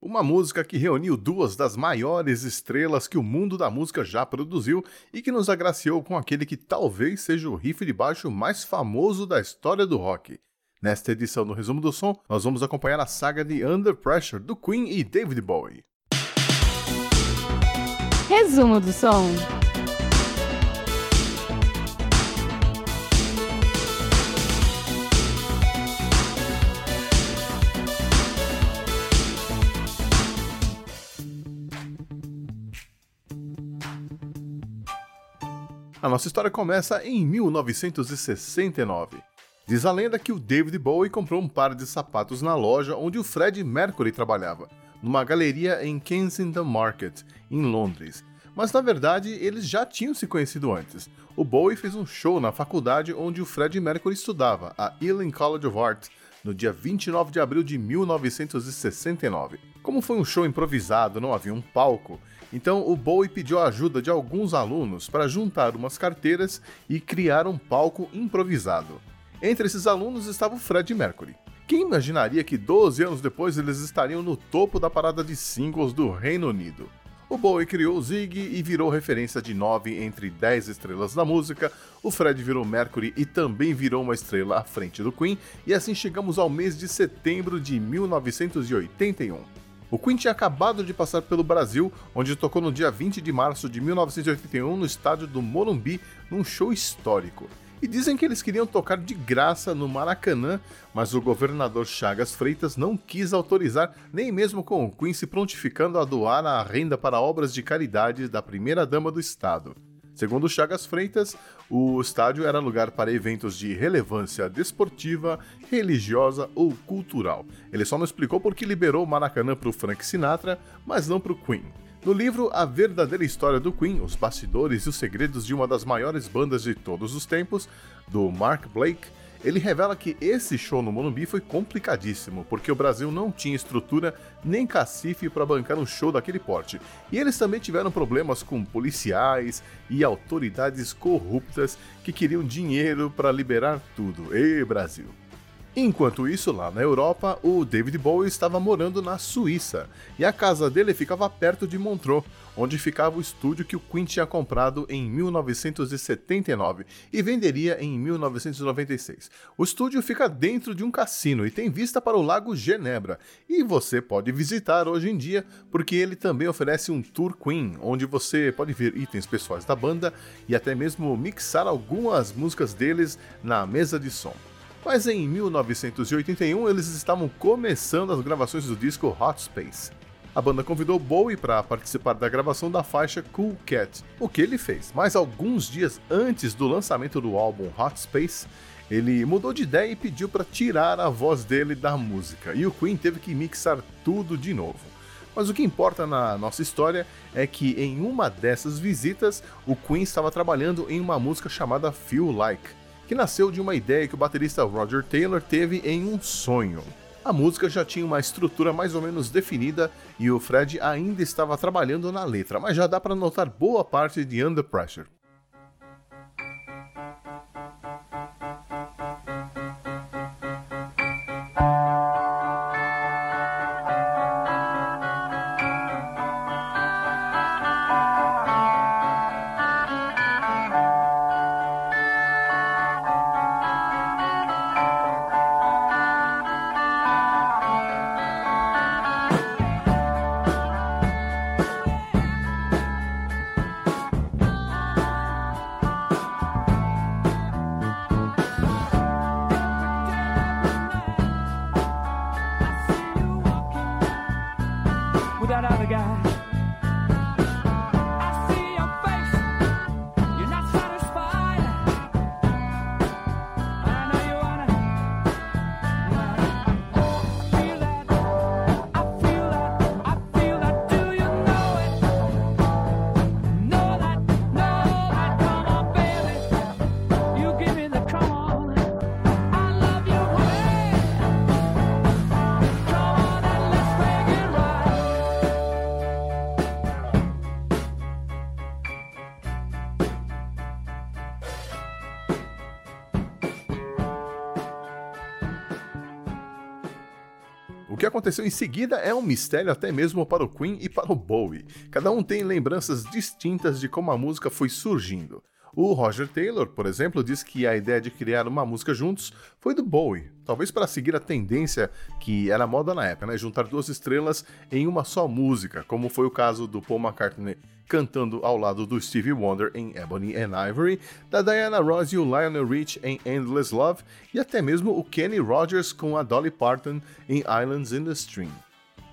Uma música que reuniu duas das maiores estrelas que o mundo da música já produziu e que nos agraciou com aquele que talvez seja o riff de baixo mais famoso da história do rock. Nesta edição do Resumo do Som, nós vamos acompanhar a saga de Under Pressure do Queen e David Bowie. Resumo do Som. A nossa história começa em 1969. Diz a lenda que o David Bowie comprou um par de sapatos na loja onde o Fred Mercury trabalhava, numa galeria em Kensington Market, em Londres. Mas na verdade eles já tinham se conhecido antes. O Bowie fez um show na faculdade onde o Fred Mercury estudava, a Ealing College of Art, no dia 29 de abril de 1969. Como foi um show improvisado, não havia um palco, então o Bowie pediu a ajuda de alguns alunos para juntar umas carteiras e criar um palco improvisado. Entre esses alunos estava o Fred Mercury. Quem imaginaria que 12 anos depois eles estariam no topo da parada de singles do Reino Unido? O Bowie criou o Zig e virou referência de 9 entre 10 estrelas da música, o Fred virou Mercury e também virou uma estrela à frente do Queen, e assim chegamos ao mês de setembro de 1981. O Queen tinha acabado de passar pelo Brasil, onde tocou no dia 20 de março de 1981 no estádio do Morumbi, num show histórico. E dizem que eles queriam tocar de graça no Maracanã, mas o governador Chagas Freitas não quis autorizar, nem mesmo com o Queen se prontificando a doar a renda para obras de caridade da primeira-dama do estado. Segundo Chagas Freitas, o estádio era lugar para eventos de relevância desportiva, religiosa ou cultural. Ele só não explicou por que liberou o Maracanã para o Frank Sinatra, mas não para o Queen. No livro A Verdadeira História do Queen, os bastidores e os segredos de uma das maiores bandas de todos os tempos, do Mark Blake, ele revela que esse show no Morumbi foi complicadíssimo, porque o Brasil não tinha estrutura nem cacife para bancar um show daquele porte. E eles também tiveram problemas com policiais e autoridades corruptas que queriam dinheiro para liberar tudo. Ê, Brasil! Enquanto isso, lá na Europa, o David Bowie estava morando na Suíça e a casa dele ficava perto de Montreux, onde ficava o estúdio que o Queen tinha comprado em 1979 e venderia em 1996. O estúdio fica dentro de um cassino e tem vista para o Lago Genebra, e você pode visitar hoje em dia porque ele também oferece um tour Queen, onde você pode ver itens pessoais da banda e até mesmo mixar algumas músicas deles na mesa de som. Mas em 1981 eles estavam começando as gravações do disco Hot Space. A banda convidou Bowie para participar da gravação da faixa Cool Cat, o que ele fez, mas alguns dias antes do lançamento do álbum Hot Space, ele mudou de ideia e pediu para tirar a voz dele da música, e o Queen teve que mixar tudo de novo. Mas o que importa na nossa história é que em uma dessas visitas, o Queen estava trabalhando em uma música chamada Feel Like, que nasceu de uma ideia que o baterista Roger Taylor teve em um sonho. A música já tinha uma estrutura mais ou menos definida e o Fred ainda estava trabalhando na letra, mas já dá para notar boa parte de Under Pressure. God. Aconteceu em seguida é um mistério até mesmo para o Queen e para o Bowie. Cada um tem lembranças distintas de como a música foi surgindo. O Roger Taylor, por exemplo, diz que a ideia de criar uma música juntos foi do Bowie, talvez para seguir a tendência que era moda na época, né? juntar duas estrelas em uma só música, como foi o caso do Paul McCartney cantando ao lado do Stevie Wonder em Ebony and Ivory, da Diana Ross e o Lionel Rich em Endless Love, e até mesmo o Kenny Rogers com a Dolly Parton em Islands in the Stream.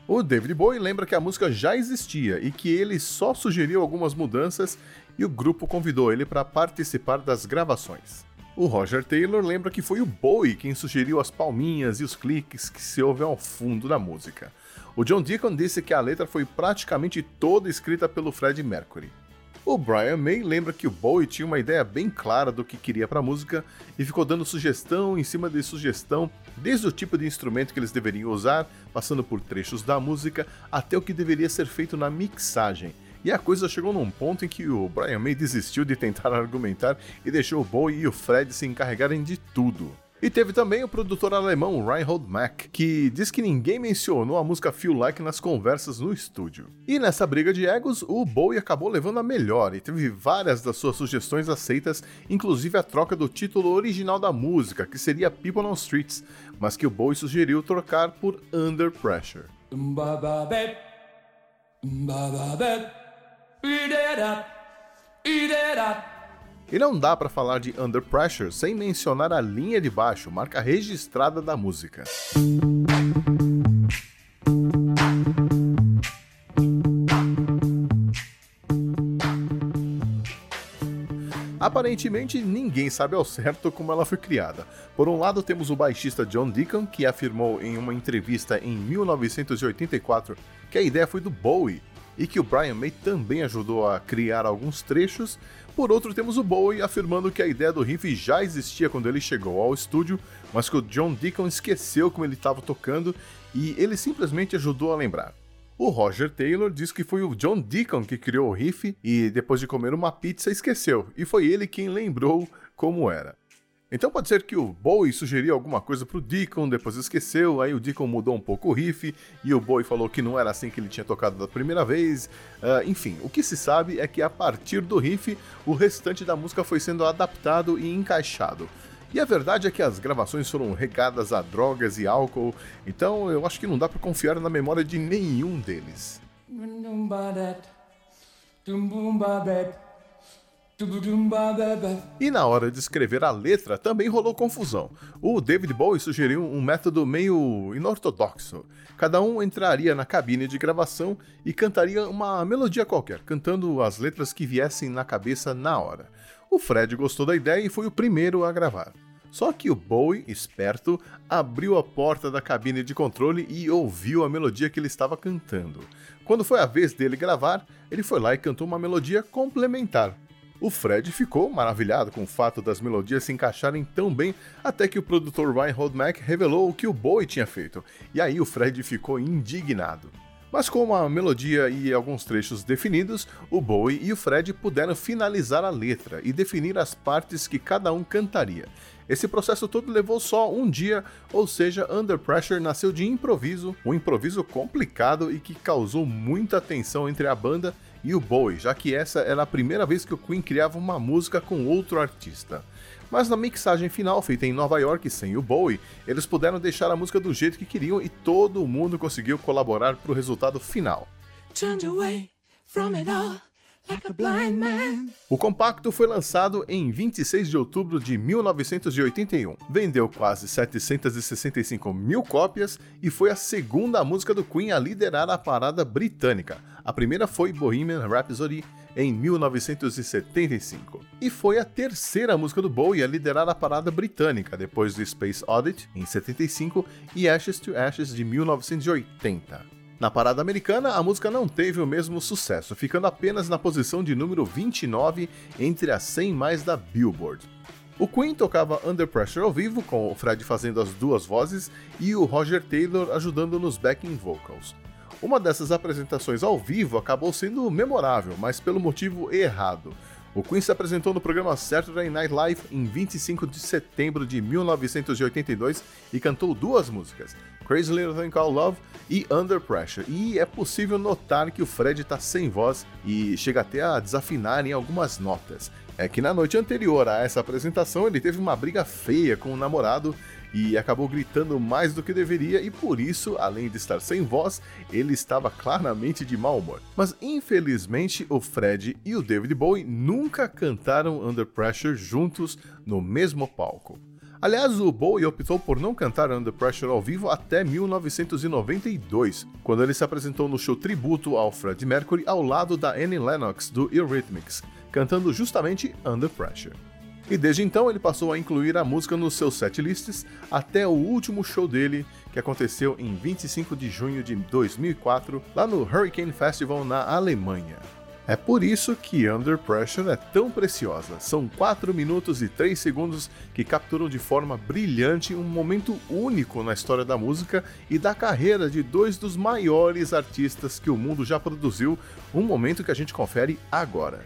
O David Bowie lembra que a música já existia e que ele só sugeriu algumas mudanças e o grupo convidou ele para participar das gravações. O Roger Taylor lembra que foi o Bowie quem sugeriu as palminhas e os cliques que se ouvem ao fundo da música. O John Deacon disse que a letra foi praticamente toda escrita pelo Fred Mercury. O Brian May lembra que o Bowie tinha uma ideia bem clara do que queria para a música e ficou dando sugestão em cima de sugestão, desde o tipo de instrumento que eles deveriam usar, passando por trechos da música, até o que deveria ser feito na mixagem. E a coisa chegou num ponto em que o Brian May desistiu de tentar argumentar e deixou o Bowie e o Fred se encarregarem de tudo. E teve também o produtor alemão Reinhold Mack, que diz que ninguém mencionou a música Feel Like nas conversas no estúdio. E nessa briga de egos, o Bowie acabou levando a melhor e teve várias das suas sugestões aceitas, inclusive a troca do título original da música, que seria People on Streets, mas que o Bowie sugeriu trocar por Under Pressure. E não dá para falar de Under Pressure sem mencionar a linha de baixo, marca registrada da música. Aparentemente, ninguém sabe ao certo como ela foi criada. Por um lado, temos o baixista John Deacon, que afirmou em uma entrevista em 1984 que a ideia foi do Bowie e que o Brian May também ajudou a criar alguns trechos. Por outro, temos o Bowie afirmando que a ideia do riff já existia quando ele chegou ao estúdio, mas que o John Deacon esqueceu como ele estava tocando e ele simplesmente ajudou a lembrar. O Roger Taylor diz que foi o John Deacon que criou o riff e depois de comer uma pizza esqueceu, e foi ele quem lembrou como era. Então pode ser que o Bowie sugeriu alguma coisa pro Deacon, depois esqueceu, aí o Deacon mudou um pouco o riff, e o Bowie falou que não era assim que ele tinha tocado da primeira vez. Uh, enfim, o que se sabe é que a partir do riff, o restante da música foi sendo adaptado e encaixado. E a verdade é que as gravações foram regadas a drogas e álcool, então eu acho que não dá para confiar na memória de nenhum deles. E na hora de escrever a letra também rolou confusão. O David Bowie sugeriu um método meio inortodoxo. Cada um entraria na cabine de gravação e cantaria uma melodia qualquer, cantando as letras que viessem na cabeça na hora. O Fred gostou da ideia e foi o primeiro a gravar. Só que o Bowie, esperto, abriu a porta da cabine de controle e ouviu a melodia que ele estava cantando. Quando foi a vez dele gravar, ele foi lá e cantou uma melodia complementar, o Fred ficou maravilhado com o fato das melodias se encaixarem tão bem, até que o produtor Ryan Mack revelou o que o Bowie tinha feito, e aí o Fred ficou indignado. Mas com a melodia e alguns trechos definidos, o Bowie e o Fred puderam finalizar a letra e definir as partes que cada um cantaria. Esse processo todo levou só um dia, ou seja, Under Pressure nasceu de improviso, um improviso complicado e que causou muita tensão entre a banda e o Bowie, já que essa era a primeira vez que o Queen criava uma música com outro artista. Mas na mixagem final, feita em Nova York sem o Bowie, eles puderam deixar a música do jeito que queriam e todo mundo conseguiu colaborar para o resultado final. O compacto foi lançado em 26 de outubro de 1981. Vendeu quase 765 mil cópias e foi a segunda música do Queen a liderar a parada britânica. A primeira foi Bohemian Rhapsody em 1975. E foi a terceira música do Bowie a liderar a parada britânica, depois do Space Oddity em 75 e Ashes to Ashes de 1980. Na parada americana, a música não teve o mesmo sucesso, ficando apenas na posição de número 29 entre as 100 mais da Billboard. O Queen tocava Under Pressure ao vivo, com o Fred fazendo as duas vozes e o Roger Taylor ajudando nos backing vocals. Uma dessas apresentações ao vivo acabou sendo memorável, mas pelo motivo errado. O Queen se apresentou no programa Saturday Night Live em 25 de setembro de 1982 e cantou duas músicas, Crazy Little Thing Called Love e Under Pressure. E é possível notar que o Fred está sem voz e chega até a desafinar em algumas notas. É que na noite anterior a essa apresentação ele teve uma briga feia com o namorado e acabou gritando mais do que deveria e por isso, além de estar sem voz, ele estava claramente de mau humor. Mas infelizmente o Fred e o David Bowie nunca cantaram Under Pressure juntos no mesmo palco. Aliás, o Bowie optou por não cantar Under Pressure ao vivo até 1992, quando ele se apresentou no show tributo ao Fred Mercury ao lado da Annie Lennox do Eurythmics, cantando justamente Under Pressure. E desde então ele passou a incluir a música nos seus setlists até o último show dele, que aconteceu em 25 de junho de 2004, lá no Hurricane Festival na Alemanha. É por isso que Under Pressure é tão preciosa. São 4 minutos e 3 segundos que capturam de forma brilhante um momento único na história da música e da carreira de dois dos maiores artistas que o mundo já produziu, um momento que a gente confere agora.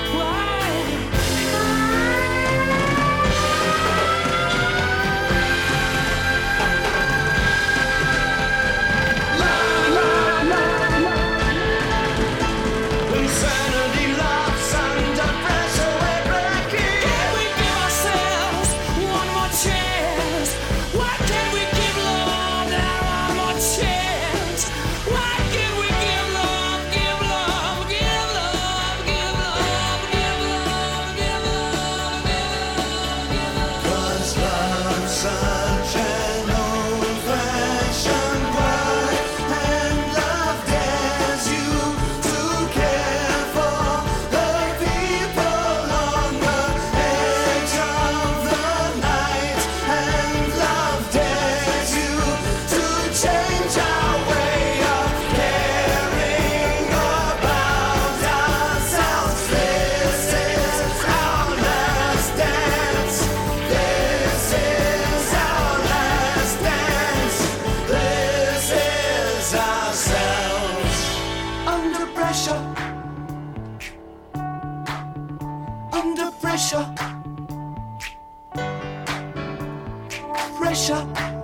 pressure, pressure.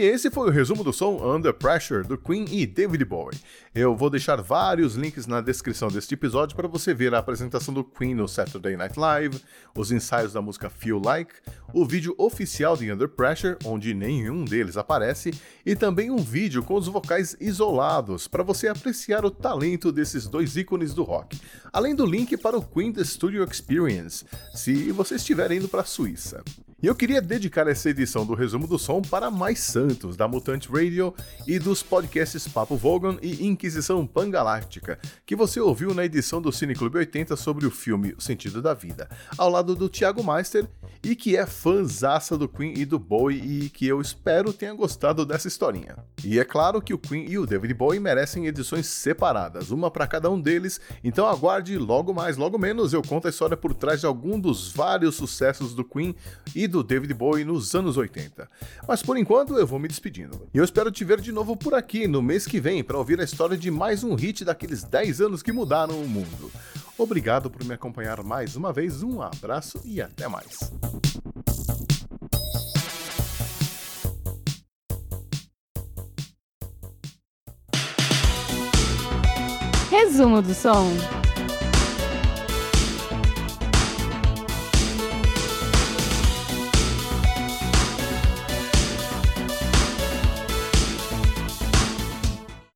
Que esse foi o resumo do som Under Pressure do Queen e David Bowie. Eu vou deixar vários links na descrição deste episódio para você ver a apresentação do Queen no Saturday Night Live, os ensaios da música Feel Like, o vídeo oficial de Under Pressure, onde nenhum deles aparece, e também um vídeo com os vocais isolados para você apreciar o talento desses dois ícones do rock, além do link para o Queen The Studio Experience, se você estiver indo para a Suíça. E eu queria dedicar essa edição do Resumo do Som para Mais Santos, da Mutante Radio e dos podcasts Papo Vogon e Inquisição Pangaláctica, que você ouviu na edição do Cine Clube 80 sobre o filme O Sentido da Vida, ao lado do Thiago Meister e que é fãzaça do Queen e do Bowie e que eu espero tenha gostado dessa historinha. E é claro que o Queen e o David Bowie merecem edições separadas, uma para cada um deles, então aguarde logo mais, logo menos eu conto a história por trás de algum dos vários sucessos do Queen e do David Bowie nos anos 80. Mas por enquanto eu vou me despedindo. E eu espero te ver de novo por aqui no mês que vem para ouvir a história de mais um hit daqueles 10 anos que mudaram o mundo. Obrigado por me acompanhar mais uma vez, um abraço e até mais. Resumo do som.